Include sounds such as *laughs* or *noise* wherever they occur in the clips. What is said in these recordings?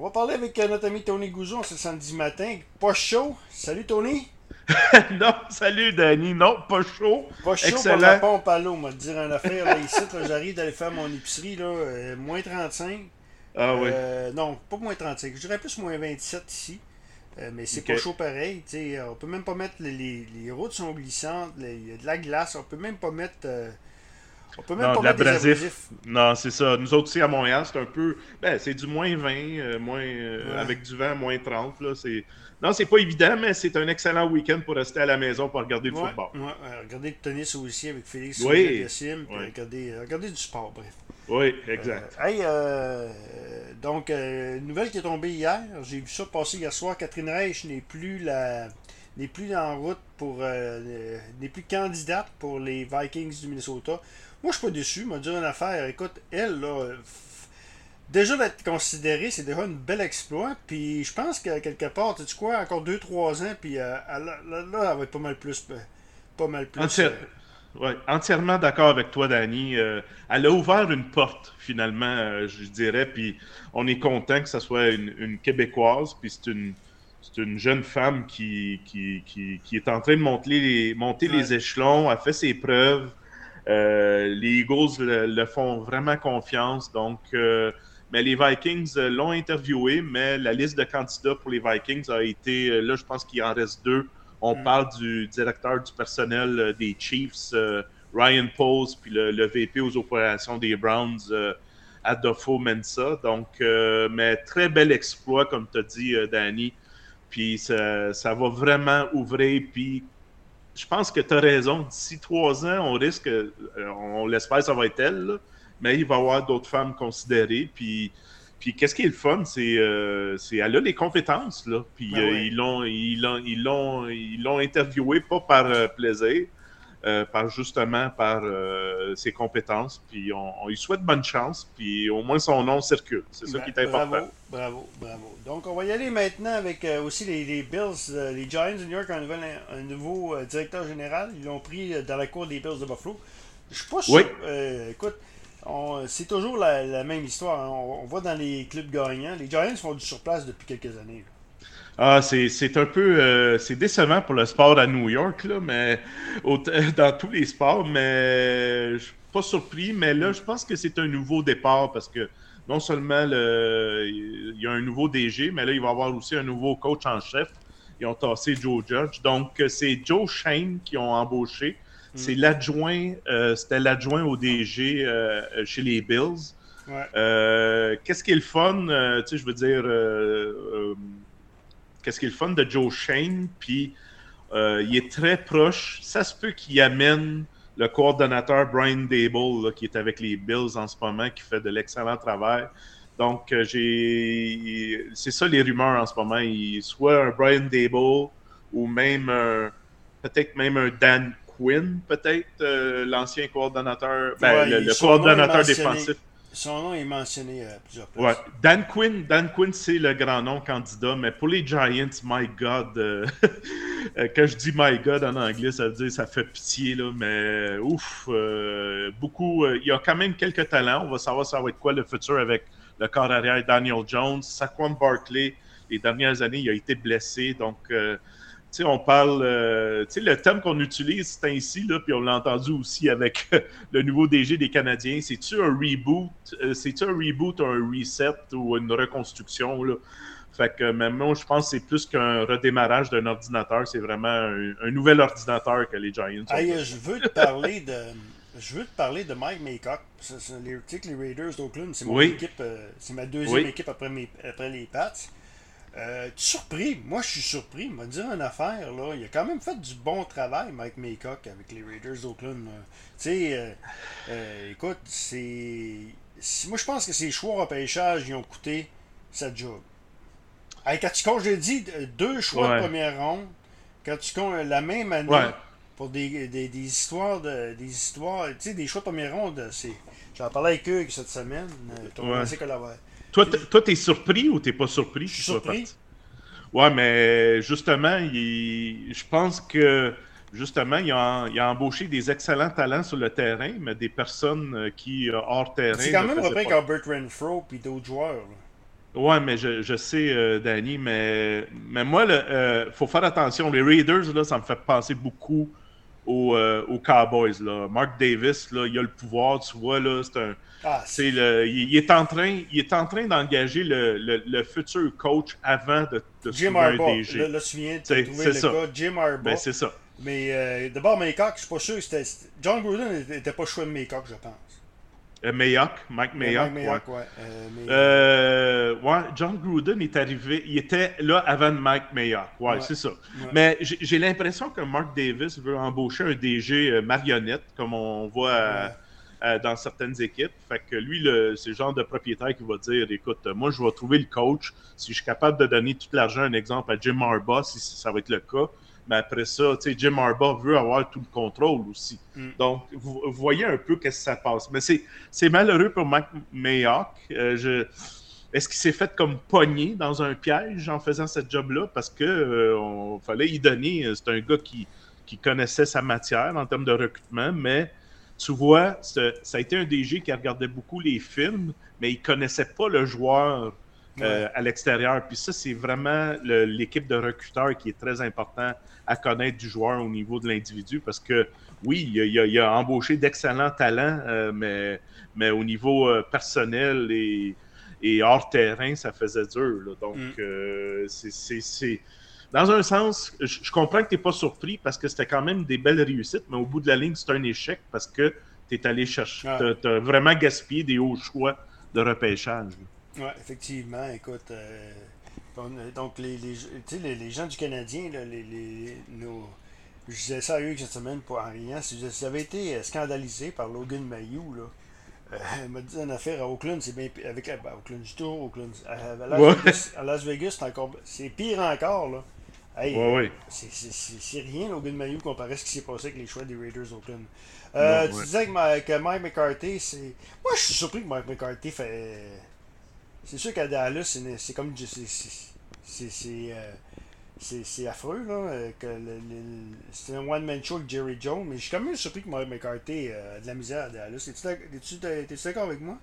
On va parler avec notre ami Tony Goujon ce samedi matin. Pas chaud. Salut Tony. *laughs* non, salut Danny. Non, pas chaud. Pas chaud Excellent. pour la pompe à l'eau. m'a dire une affaire là, ici. J'arrive d'aller faire mon épicerie. Là, euh, moins 35. Ah oui. Euh, non, pas moins 35. Je dirais plus moins 27 ici. Euh, mais c'est pas chaud pareil. tu sais, on peut même pas mettre. Les, les, les routes sont glissantes. Il y a de la glace. On peut même pas mettre. On peut même Non, pas de l'abrasif. Non, c'est ça. Nous autres aussi à Montréal, c'est un peu. Ben, c'est du moins 20, euh, moins, euh, Ouais. avec du vent, moins 30. Là. C'est... Non, c'est pas évident, mais c'est un excellent week-end pour rester à la maison pour regarder le Ouais, football. ouais, regardez le tennis aussi avec Félix Oui. Sim, puis Ouais. regardez, regardez du sport, bref. Oui, exact. Euh, hey, euh, donc, une nouvelle qui est tombée hier, j'ai vu ça passer hier soir. Catherine Reich n'est plus la n'est plus en route pour n'est plus candidate pour les Vikings du Minnesota. Moi, je suis pas déçu. M'a dit une affaire. Écoute, elle là, euh, déjà d'être considérée, c'est déjà une belle exploit. Puis je pense que quelque part, tu sais quoi, encore 2-3 ans, puis euh, elle- là, là, elle va être pas mal plus, euh, pas mal plus. Entière- euh, ouais, entièrement d'accord avec toi, Danny. Euh, elle a ouvert une porte, finalement, je dirais, puis on est content que ce soit une, une Québécoise, puis c'est une, c'est une jeune femme qui, qui, qui, qui est en train de monter les, monter Ouais. les échelons, a fait ses preuves. Euh, les Eagles le, le font vraiment confiance, donc... euh, mais les Vikings euh, l'ont interviewé, mais la liste de candidats pour les Vikings a été, là, je pense qu'il en reste deux. On Mm. parle du directeur du personnel des Chiefs, Ryan Pose, puis le, le VP aux opérations des Browns, Adolfo Mensa. Donc, euh, mais très bel exploit, comme tu as dit, Danny. Puis ça, ça va vraiment ouvrir. Puis je pense que tu as raison. D'ici trois ans, on risque, euh, on l'espère, ça va être elle, là, mais il va y avoir d'autres femmes considérées. Puis, puis qu'est-ce qui est le fun, c'est, euh, elle a les compétences là. Puis Ben euh, oui. ils l'ont, ils l'ont, ils l'ont, ils l'ont interviewé pas par euh, plaisir, euh, par justement par euh, ses compétences. Puis on, on lui souhaite bonne chance. Puis au moins son nom circule. C'est ça qui est Ben, important. Bravo, bravo, bravo. Donc, on va y aller maintenant avec euh, aussi les, les Bills, les Giants de New York, un, nouvel, un nouveau directeur général. Ils l'ont pris dans la cour des Bills de Buffalo. Je suis pas sûr. Oui. écoute, c'est toujours la, la même histoire. hein. On, on voit dans les clubs gagnants. Les Giants font du surplace depuis quelques années. là. Ah, c'est c'est un peu euh, c'est décevant pour le sport à New York, là, mais au- *laughs* dans tous les sports, mais je suis pas surpris, mais là, je pense que c'est un nouveau départ parce que non seulement le- il y a un nouveau DG, mais là, il va y avoir aussi un nouveau coach en chef. Ils ont tassé Joe Judge. Donc, c'est Joe Shane qui ont embauché. C'est l'adjoint, euh, c'était l'adjoint au DG euh, chez les Bills. Ouais. Euh, qu'est-ce qui est le fun, euh, tu sais, je veux dire, euh, euh, qu'est-ce qui est le fun de Joe Shane, puis euh, il est très proche. Ça se peut qu'il amène le coordonnateur Brian Dable, là, qui est avec les Bills en ce moment, qui fait de l'excellent travail. Donc, euh, j'ai, c'est ça les rumeurs en ce moment. Il, soit un Brian Dable ou même un- peut-être même un Dan Quinn, peut-être euh, l'ancien coordonnateur, ben, Ouais, le, le coordonnateur défensif. Son nom est mentionné à plusieurs places. Ouais. Dan Quinn, Dan Quinn, c'est le grand nom candidat, mais pour les Giants, my God, euh, *laughs* euh, quand je dis my God en anglais, ça veut dire ça fait pitié, là, mais ouf, euh, beaucoup, euh, il y a quand même quelques talents. On va savoir ça va être quoi le futur avec le corps arrière Daniel Jones, Saquon Barkley. Les dernières années, il a été blessé, donc euh, tu sais, on parle, euh, tu sais, le thème qu'on utilise, c'est ainsi, là, puis on l'a entendu aussi avec le nouveau DG des Canadiens. C'est-tu un reboot, euh, c'est-tu un reboot, un reset ou une reconstruction, là? Fait que même moi, je pense que c'est plus qu'un redémarrage d'un ordinateur, c'est vraiment un, un nouvel ordinateur que les Giants. Hey, euh, je veux te parler de. Je veux te parler de Mike Maycock. Les, les Raiders d'Oakland, c'est mon Oui. équipe, euh, c'est ma deuxième Oui. équipe après, mes, après les Pats. Euh, tu es surpris, moi je suis surpris, il m'a dit une affaire, là. il a quand même fait du bon travail, Mike Maycock, avec les Raiders d'Oakland. Tu sais, euh, euh, écoute, c'est. Moi je pense que ces choix repêchage, ils ont coûté sa job. Hey, quand tu comptes, j'ai dit, euh, deux choix Ouais. de première ronde, quand tu comptes la même année, Ouais. pour des, des, des histoires de des histoires tu sais des choix de première ronde c'est j'en parlais avec eux cette semaine ton Ouais. collaborateur. Toi, t'es- toi, t'es surpris ou t'es pas surpris? Je suis surpris. Ouais, mais justement, il- je pense que justement, il a, il a embauché des excellents talents sur le terrain, mais des personnes euh, qui, euh, hors terrain. c'est quand même repris pas. qu'Albert Renfro puis d'autres joueurs là. Ouais, mais je, je sais, euh, Danny, mais, mais moi, il euh, faut faire attention. Les Raiders, là, ça me fait penser beaucoup aux, euh, aux Cowboys. Là. Mark Davis, là, il a le pouvoir, tu vois, là, c'est un. Ah, c'est le, il, il est en train, il est en train d'engager le, le, le futur coach avant de, de Jim trouver un Harbaugh. DG. Là, là, tu viens de C'est- trouver le ça. gars, Jim Harbaugh. Ben, c'est ça. mais euh, d'abord, Maycock, je suis pas sûr c'était. John Gruden n'était pas choix de Maycock, je pense. Euh, Mayock, Mike Mayock, Mike ouais. Mayock, ouais. Euh, Euh, ouais, John Gruden est arrivé, il était là avant Mike Mayock, ouais, c'est ça. Mais j'ai l'impression que Mark Davis veut embaucher un DG euh, marionnette, comme on voit à- À- dans certaines équipes. Fait que lui, c'est le genre de propriétaire qui va dire, écoute, euh, moi je vais trouver le coach, si je suis capable de donner tout l'argent, un exemple à Jim Harbaugh, si ça va être le cas. Mais après ça, tu sais, Jim Harbaugh veut avoir tout le contrôle aussi. Mm. Donc, vous, vous voyez un peu qu'est-ce que ça passe. Mais c'est malheureux pour Mike Mayock. Euh, je... Est-ce qu'il s'est fait comme pogné dans un piège en faisant ce job-là? Parce que euh, on fallait y donner. euh, C'est un gars qui, qui connaissait sa matière en termes de recrutement, mais tu vois, ça a été un DG qui regardait beaucoup les films, mais il connaissait pas le joueur euh, à l'extérieur. Puis ça, c'est vraiment l'équipe de recruteurs qui est très important à connaître du joueur au niveau de l'individu parce que oui, il a, il a- il a embauché d'excellents talents, euh, mais, mais au niveau euh, personnel et, et hors terrain, ça faisait dur. là. Donc, Mm. c'est- Dans un sens, je, je comprends que tu n'es pas surpris parce que c'était quand même des belles réussites, mais au bout de la ligne, c'est un échec parce que tu es allé chercher. Ouais. Tu as, vraiment gaspillé des hauts choix de repêchage. Ouais, effectivement. Écoute, euh, on- donc les, les, tu sais, les, les gens du Canadien, là, les, les, nos, je disais ça à eux cette semaine pour en riant, si avez été euh, scandalisé par Logan Mayou, là, euh, m'a dit une affaire à Oakland, c'est bien avec la- ben, Oakland du Tour, Oakland, à, à Las Ouais. Vegas, à Las Vegas, c'est encore, c'est pire encore là. Hey, Ouais, ouais. c'est- rien, Logan Mayou, comparé à ce qui s'est passé avec les choix des Raiders Oakland. Euh, tu disais que, Ma- que Mike McCarthy, c'est. Moi, je suis surpris que Mike McCarthy fait. C'est sûr qu'à Dallas, c'est c'est comme. c'est- c'est- C'est c'est, euh, c'est- affreux, là. euh, que C'est un one-man show avec Jerry Jones, mais je suis quand même surpris que Mike McCarthy euh, a de la misère à Dallas. Es-tu t'es-tu d'accord avec moi?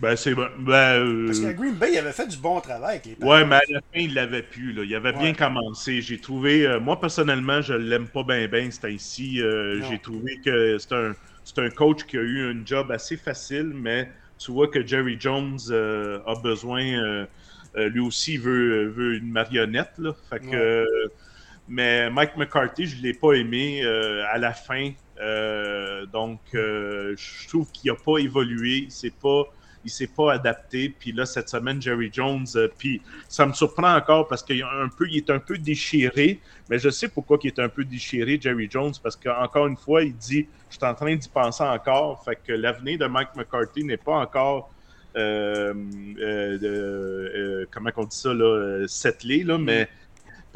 Ben, c'est. Ben, euh, Parce qu'à Green Bay, il avait fait du bon travail avec les Ouais, mais à la fin, il l'avait pu. Là. Il avait bien commencé. J'ai trouvé. euh, moi, personnellement, je l'aime pas bien, bien, c'est ainsi. Euh. J'ai trouvé que c'est un, un coach qui a eu un job assez facile, mais tu vois que Jerry Jones a besoin. lui aussi, il veut, veut une marionnette. Là. Fait que, Ouais. mais Mike McCarthy, je ne l'ai pas aimé à la fin. Donc, je trouve qu'il n'a pas évolué. C'est pas il s'est pas adapté. Puis là, cette semaine, Jerry Jones, euh, puis ça me surprend encore parce qu'il un peu, il est un peu déchiré. Mais je sais pourquoi il est un peu déchiré, Jerry Jones, parce qu'encore une fois, il dit Je suis en train d'y penser encore. Fait que l'avenir de Mike McCarthy n'est pas encore. euh, euh, comment on dit ça, là, settlé, là, mais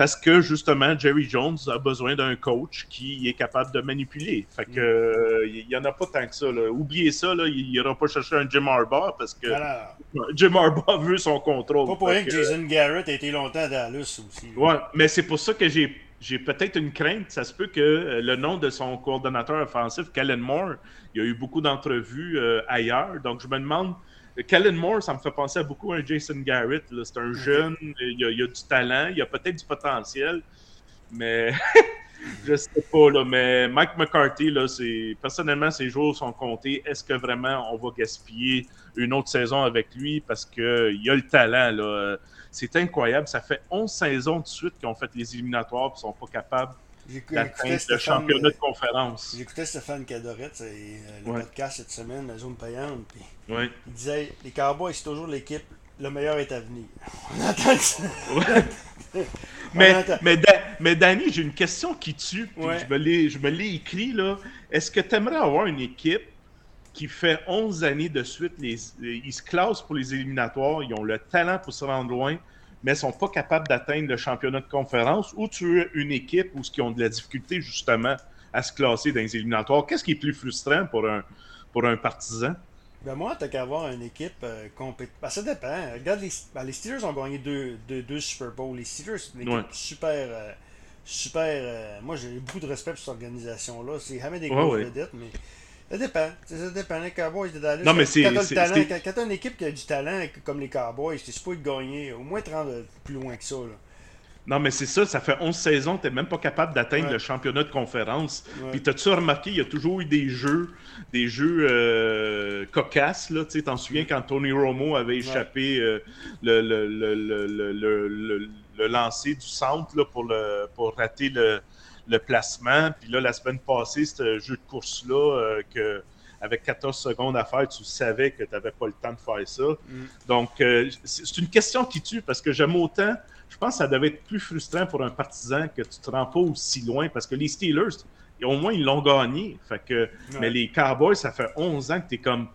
parce que justement, Jerry Jones a besoin d'un coach qui est capable de manipuler. Fait que euh, il y en a pas tant que ça. là. Oubliez ça, là, il n'ira pas chercher un Jim Harbaugh parce que Alors, *laughs* Jim Harbaugh veut son contrôle. pas pour rien que Jason Garrett a été longtemps à Dallas aussi. Ouais, mais c'est pour ça que j'ai j'ai peut-être une crainte. Ça se peut que euh, le nom de son coordonnateur offensif, Kellen Moore, il y a eu beaucoup d'entrevues euh, ailleurs. Donc, je me demande. Kellen Moore, ça me fait penser à beaucoup à un Jason Garrett. C'est un jeune, il a, il a du talent, il a peut-être du potentiel, mais *laughs* je sais pas. Là, mais Mike McCarthy, là, personnellement, ses jours sont comptés. Est-ce que vraiment on va gaspiller une autre saison avec lui? Parce qu'il a le talent? Là. C'est incroyable. Ça fait 11 saisons de suite qu'ils ont fait les éliminatoires et ne sont pas capables j'écoutais le Stéphane, championnat euh, de conférence. J'écoutais Stéphane Cadorette, euh, le Ouais. podcast cette semaine, la zone payante, puis Ouais. il disait les Cowboys, c'est toujours l'équipe, le meilleur est à venir. *laughs* On entend ça. *laughs* *laughs* Mais, entend- mais, Da- mais Danny, j'ai une question qui tue. puis. Je me l'ai- je me l'ai écrit. là. Est-ce que tu aimerais avoir une équipe qui fait 11 années de suite, les, les- ils se classent pour les éliminatoires, ils ont le talent pour se rendre loin, mais sont pas capables d'atteindre le championnat de conférence, ou tu veux une équipe où ils ont de la difficulté justement à se classer dans les éliminatoires? Qu'est-ce qui est plus frustrant pour un, pour un partisan? Ben moi, t'as qu'à avoir une équipe euh, compétente. Ben, ça dépend. Regarde, les, ben, les Steelers ont gagné deux, deux, deux Super Bowls. Les Steelers, c'est une équipe Ouais. super. euh, super euh, moi, j'ai beaucoup de respect pour cette organisation-là. C'est jamais des grosses vedettes, mais Ça dépend. Ça dépend. Les Cowboys de Dallas. Non, mais quand t'as quand, une équipe qui a du talent comme les Cowboys, t'es supposé de gagner. Au moins te rendre plus loin que ça. Là. Non, mais c'est ça, ça fait 11 saisons, t'es même pas capable d'atteindre Ouais. le championnat de conférence. Ouais. Puis t'as-tu remarqué, il y a toujours eu des jeux, des jeux euh, cocasses, là, tu t'en souviens quand Tony Romo avait échappé euh, le, le, le, le, le, le- le- le lancer du centre là, pour, le, pour rater le, le placement. Puis là, la semaine passée, ce jeu de course-là, euh, que avec 14 secondes à faire, tu savais que tu n'avais pas le temps de faire ça. Mm. Donc, euh, c'est une question qui tue parce que j'aime autant. Je pense que ça devait être plus frustrant pour un partisan que tu te rends pas aussi loin parce que les Steelers, au moins, ils l'ont gagné. Fait que, Mais les Cowboys, ça fait 11 ans que tu es comme.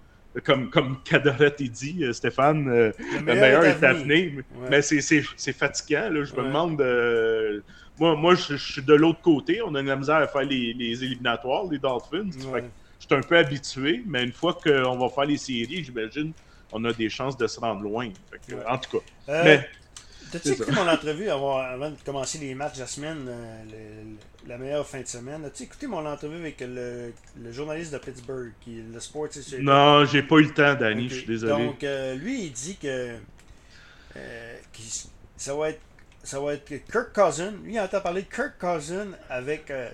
Comme, comme dit, euh, Stéphane, le meilleur est à venir. Ouais. Mais c'est- fatigant. Là. Je me Ouais. demande. euh, moi, moi je, je suis de l'autre côté. On a de la misère à faire les, les éliminatoires, les Dolphins. Ouais. je suis un peu habitué. Mais une fois qu'on va faire les séries, j'imagine on a des chances de se rendre loin. Que, Ouais. En tout cas. Euh, Mais T'as-tu écouté mon entrevue avant, avant de commencer les matchs de la semaine, euh, le- la meilleure fin de semaine? As-tu écouté mon entrevue avec le, le journaliste de Pittsburgh, qui est le Illustrated? non, j'ai pas eu le temps, Danny. Je suis désolé. Donc, euh, lui, il dit que euh, ça, va être, ça va être Kirk Cousin. Lui, il entend parler de Kirk Cousin avec euh,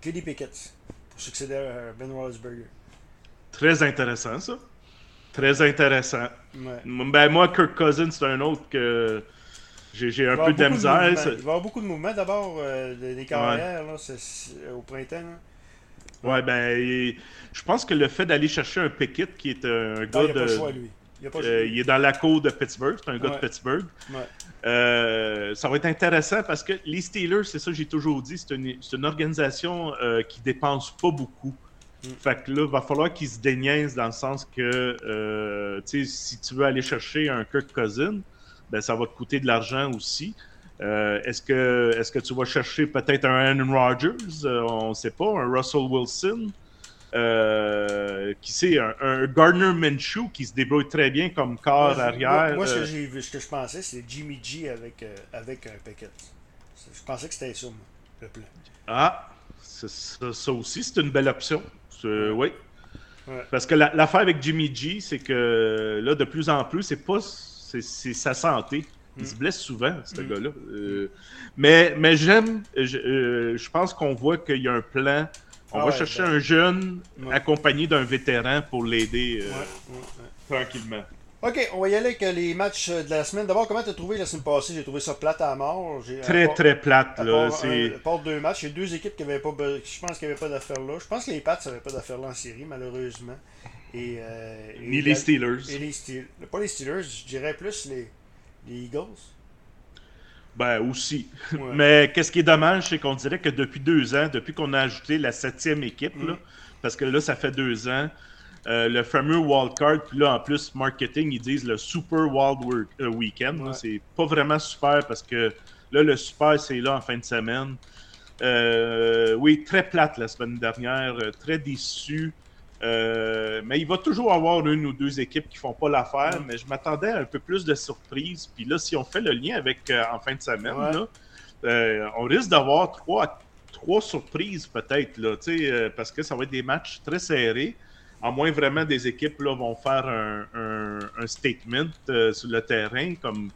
Kenny Pickett pour succéder à Ben Roethlisberger. Très intéressant, ça. Très intéressant. Ouais. Ben, moi, Kirk Cousins, c'est un autre que j'ai Il un peu de misère. ça- Il va y avoir beaucoup de mouvements d'abord euh, des, carrières là, au printemps. là. Ouais, ben, il- je pense que le fait d'aller chercher un Pickett qui est un Non, gars il n'y a pas de. le choix, lui. Il euh, il est dans la cour de Pittsburgh, c'est un gars Ouais. de Pittsburgh. Ouais. Euh, ça va être intéressant parce que les Steelers, c'est ça que j'ai toujours dit, c'est une, organisation euh, qui dépense pas beaucoup. Mm. Fait que là, il va falloir qu'ils se déniaisent dans le sens que, euh, si tu veux aller chercher un Kirk Cousin, ben ça va te coûter de l'argent aussi. Est-ce que est-ce que tu vas chercher peut-être un Aaron Rodgers, on ne sait pas, un Russell Wilson, euh, qui sait, un, un Gardner Minshew qui se débrouille très bien comme corps Moi, arrière. Moi, moi, ce, euh, que j'ai vu, ce que je pensais, c'est Jimmy G avec, euh, avec un Pickett. Je pensais que c'était ça, moi, le plan. Ah, ça, aussi, c'est une belle option. C'est- Oui. Ouais. Parce que la- l'affaire avec Jimmy G, c'est que là, de plus en plus, c'est pas c'est c'est sa santé. Il Mm. se blesse souvent, ce Mm. gars-là. Euh, mais mais j'aime, je, euh, je pense qu'on voit qu'il y a un plan. On Ah va ouais, chercher ben- un jeune Ouais. accompagné d'un vétéran pour l'aider euh, Ouais, ouais, ouais. tranquillement. Ok, on va y aller avec euh, les matchs euh, de la semaine. D'abord, comment t'as trouvé la semaine passée? J'ai trouvé ça plate à mort. Très, part- très plate. à Là. part, C'est... deux matchs, il y a deux équipes qui avaient pas, je pense qu'il n'y avait pas d'affaires là. Je pense que les Pats n'avaient pas d'affaires là en série, malheureusement. Et, euh, et Ni la- les Steelers. Et les Steelers. Pas les Steelers, je dirais plus les, les Eagles. Ben aussi. Ouais. *laughs* Mais qu'est-ce qui est dommage, c'est qu'on dirait que depuis deux ans, depuis qu'on a ajouté la septième équipe, là, Mm. parce que là, ça fait deux ans, euh, le fameux wildcard, puis là, en plus, marketing, ils disent le Super Wild Work- euh, Weekend. Ouais. C'est pas vraiment super parce que là, le super, c'est là en fin de semaine. Euh, oui, très plate la semaine dernière, euh, très déçu. Euh, mais il va toujours avoir une ou deux équipes qui font pas l'affaire, mais je m'attendais à un peu plus de surprises. Puis là, si on fait le lien avec euh, en fin de semaine, Ouais. là, euh, on risque d'avoir trois, trois surprises peut-être, là, parce que ça va être des matchs très serrés. À moins vraiment des équipes là, vont faire un, un- un statement sur le terrain, comme,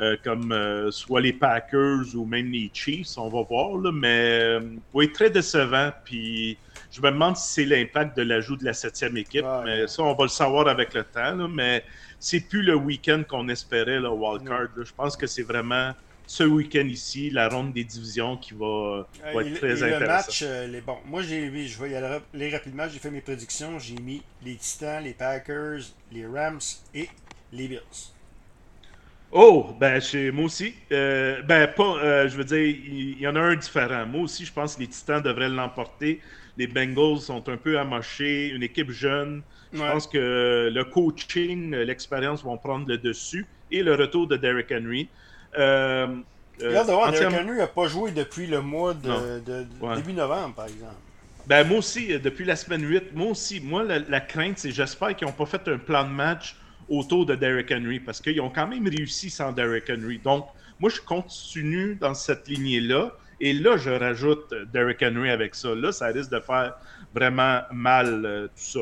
euh, comme euh, soit les Packers ou même les Chiefs, on va voir. Là, mais euh, oui, très décevant. Puis je me demande si c'est l'impact de l'ajout de la septième équipe. Ouais. Mais ça, on va le savoir avec le temps. là, mais c'est plus le week-end qu'on espérait, le wildcard. Je pense que c'est vraiment ce week-end ici, la ronde des divisions qui va, va être et- très et le match, euh, les, bon, moi j'ai mis, je vais y aller rapidement, j'ai fait mes prédictions, j'ai mis les Titans, les Packers, les Rams et les Bills. Oh, ben chez moi aussi. Euh, ben pas, euh, je veux dire, il y, en a un différent. Moi aussi, je pense que les Titans devraient l'emporter. Les Bengals sont un peu amochés, une équipe jeune. Je Ouais. pense que le coaching, l'expérience vont prendre le dessus et le retour de Derrick Henry. Euh, euh, J'ai hâte de voir, Derrick Henry n'a pas joué depuis le mois de, Non. de- de- Ouais. début novembre, par exemple. Ben, moi aussi, euh, depuis la semaine 8, moi aussi, moi, la, la crainte, c'est j'espère qu'ils n'ont pas fait un plan de match autour de Derrick Henry parce qu'ils ont quand même réussi sans Derrick Henry. Donc, moi, je continue dans cette lignée-là. Et là, je rajoute euh, Derrick Henry avec ça. Là, ça risque de faire vraiment mal tout ça.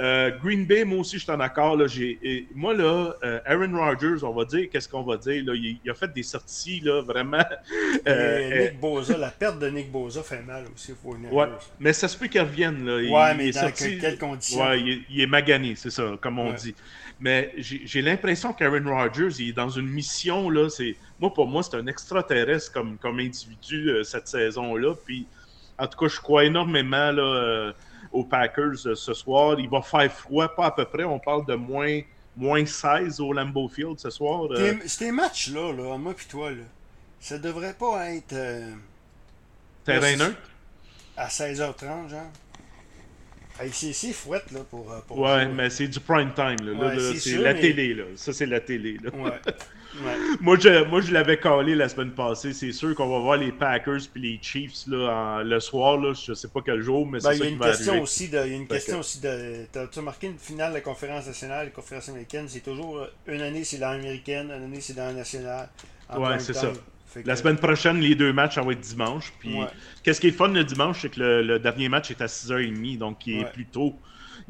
Euh, Green Bay, moi aussi, je suis en accord. Là, moi, là, euh, Aaron Rodgers, on va dire, qu'est-ce qu'on va dire? Là, il, a fait des sorties, là, vraiment. *laughs* Euh, Nick Boza, la perte de Nick Boza fait mal aussi. Faut ouais, mais ça se peut qu'il revienne. Là. Ouais, mais dans quelles conditions? Ouais, il, est magané, c'est ça, comme on dit. Mais j'ai l'impression qu'Aaron Rodgers, il est dans une mission, là. Moi, pour moi, c'est un extraterrestre comme, comme individu cette saison-là. Puis, en tout cas, je crois énormément, là aux Packers euh, ce soir. Il va faire froid, pas à peu près. On parle de moins, moins 16 au Lambeau Field ce soir. Euh. Ces matchs-là, là, moi et toi, là, ça devrait pas être. Euh, Terrain neutre? À 16h30, genre. C'est fouette là, pour. pour ouais, mais c'est du prime time. Là. c'est la télé. Là. Ça, c'est la télé. Là. Ouais. *laughs* moi, je, moi, je l'avais collé la semaine passée. C'est sûr qu'on va voir les Packers puis les Chiefs là, le soir. Là, je sais pas quel jour, mais ben, c'est ça qui va arriver. Aussi de, il y a une question aussi de. Tu as remarqué une finale de la conférence nationale, la conférence américaine, c'est toujours euh, une année c'est dans l'américaine, une année c'est dans la nationale. Ouais, c'est ça. La semaine prochaine, les deux matchs, ça va être dimanche. Puis, qu'est-ce qui est fun le dimanche, c'est que le, dernier match est à 6h30, donc il est plus tôt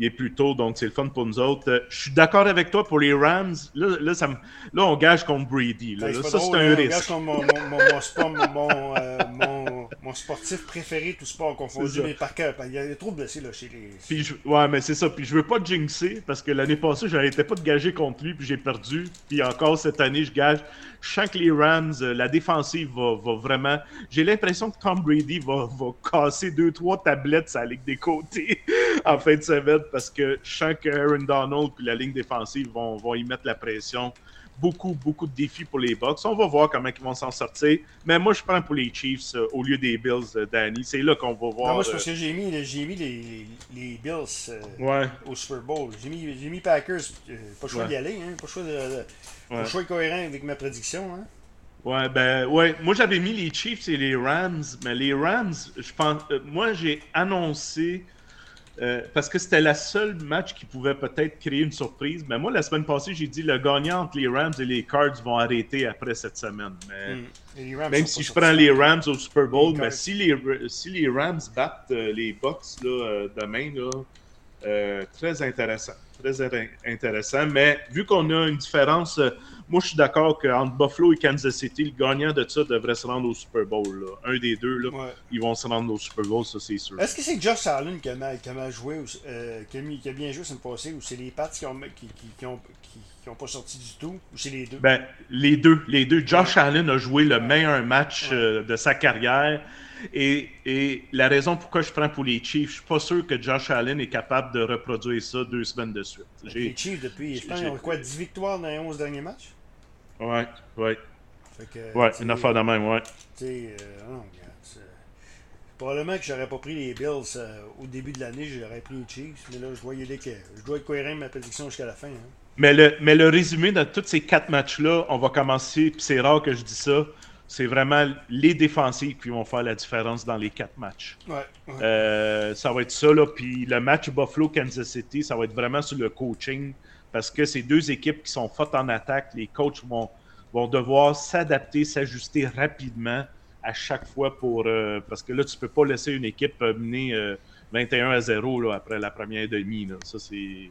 il est plus tôt, donc c'est le fun pour nous autres. Euh, je suis d'accord avec toi pour les Rams. Là, là, ça là on gage contre Brady. Là. Ben, ça, c'est un risque. On gage contre mon, mon, mon, euh, mon, sportif préféré, tout sport confondu, mais par cœur. Il y a trop de blessés là, chez les. Puis je... Ouais, mais c'est ça. Puis je veux pas jinxer parce que l'année passée, je n'arrêtais pas de gager contre lui, puis j'ai perdu. Puis encore cette année, je gage. Je sens que les Rams, euh, la défensive va, va vraiment. J'ai l'impression que Tom Brady va, va casser deux, trois tablettes à la ligue des côtés *laughs* en fin de semaine parce que je sens que Aaron Donald et la ligne défensive vont, vont y mettre la pression beaucoup, beaucoup de défis pour les Bucks. On va voir comment ils vont s'en sortir. Mais moi, je prends pour les Chiefs euh, au lieu des Bills, euh, Danny. C'est là qu'on va voir. moi, c'est parce que j'ai mis, mis les, les Bills ouais. au Super Bowl. J'ai mis, mis, Packers. pas le choix d'y aller. Hein, pas le choix de, Ouais. Je cohérent avec ma prédiction. Hein? Ouais, ben, ouais. Moi, j'avais mis les Chiefs et les Rams, mais les Rams, je pense. Euh, moi, j'ai annoncé. Euh, parce que c'était le seul match qui pouvait peut-être créer une surprise. Mais moi, la semaine passée, j'ai dit le gagnant entre les Rams et les Cards vont arrêter après cette semaine. Mais, hmm. Même si je prends les Rams au Super Bowl, mais si les, si les Rams battent euh, les Bucks là, demain, là, très intéressant très intéressant. Mais vu qu'on a une différence, euh, moi je suis d'accord qu'entre Buffalo et Kansas City, le gagnant de ça devrait se rendre au Super Bowl. Un des deux, là, ils vont se rendre au Super Bowl, ça c'est sûr. Est-ce que c'est Josh Allen qui a mal, joué, euh, qui, a bien joué cette passée, ou c'est les Pats qui ont, qui, qui, ont, qui, ont pas sorti du tout, ou c'est les deux? Ben, les deux. Les deux. Josh Allen a joué le meilleur match euh, de sa carrière. Et, la raison pourquoi je prends pour les Chiefs, je suis pas sûr que Josh Allen est capable de reproduire ça deux semaines de suite. Les Chiefs, depuis, je pense, ils ont quoi, 10 victoires dans les 11 derniers matchs? Ouais, ouais. Fait ouais, une affaire de même, ouais. Tu sais, euh, non, Probablement que j'aurais pas pris les Bills euh, au début de l'année, j'aurais pris les Chiefs, mais là, je dois que je dois être cohérent ma prédiction jusqu'à la fin. Hein. Mais, le, mais le résumé de tous ces quatre matchs-là, on va commencer, puis c'est rare que je dis ça, c'est vraiment les défensifs qui vont faire la différence dans les quatre matchs. Euh, ça va être ça, là. Puis le match Buffalo-Kansas City, ça va être vraiment sur le coaching parce que c'est deux équipes qui sont fortes en attaque. Les coachs vont, vont devoir s'adapter, s'ajuster rapidement à chaque fois pour. Euh, parce que là, tu peux pas laisser une équipe mener 21 euh, à 0 là, après la première demi. Là. Ça, c'est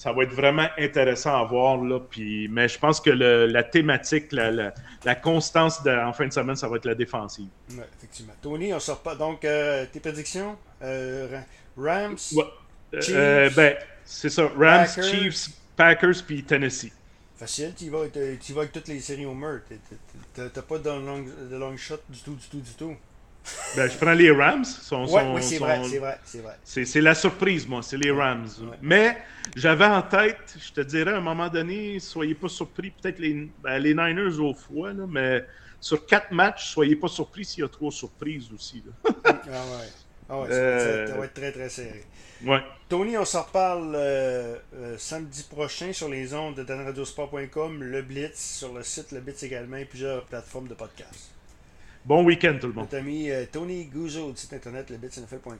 ça va être vraiment intéressant à voir. Là, puis, mais je pense que la thématique, la, la, constance de, en fin de semaine, ça va être la défensive. Effectivement. Tony, on sort pas. Donc, euh, tes prédictions? Euh, Rams euh, Chiefs, ben, c'est ça. Rams, Chiefs, Packers, puis Tennessee. Facile, tu vas, tu vas avec toutes les séries au meurtre. T'as pas de long, de long shot du tout, du tout, du tout. Ben, je prends les Rams. oui, c'est vrai, c'est vrai, c'est vrai. C'est la surprise, moi, c'est les Rams. Mais j'avais en tête, je te dirais, à un moment donné, soyez pas surpris, peut-être les, ben, les Niners au froid, là, mais sur quatre matchs, soyez pas surpris s'il y a trois surprises aussi. ah ouais. Ah ouais, ça, va être très très serré. Ouais. Tony, on s'en reparle euh, euh, samedi prochain sur les ondes de danradiosport.com, le Blitz, sur le site Le Blitz également et plusieurs plateformes de podcast. Bon week-end tout le monde. Notre ami euh, Tony Gouzeau du site internet lebitsnfl.com.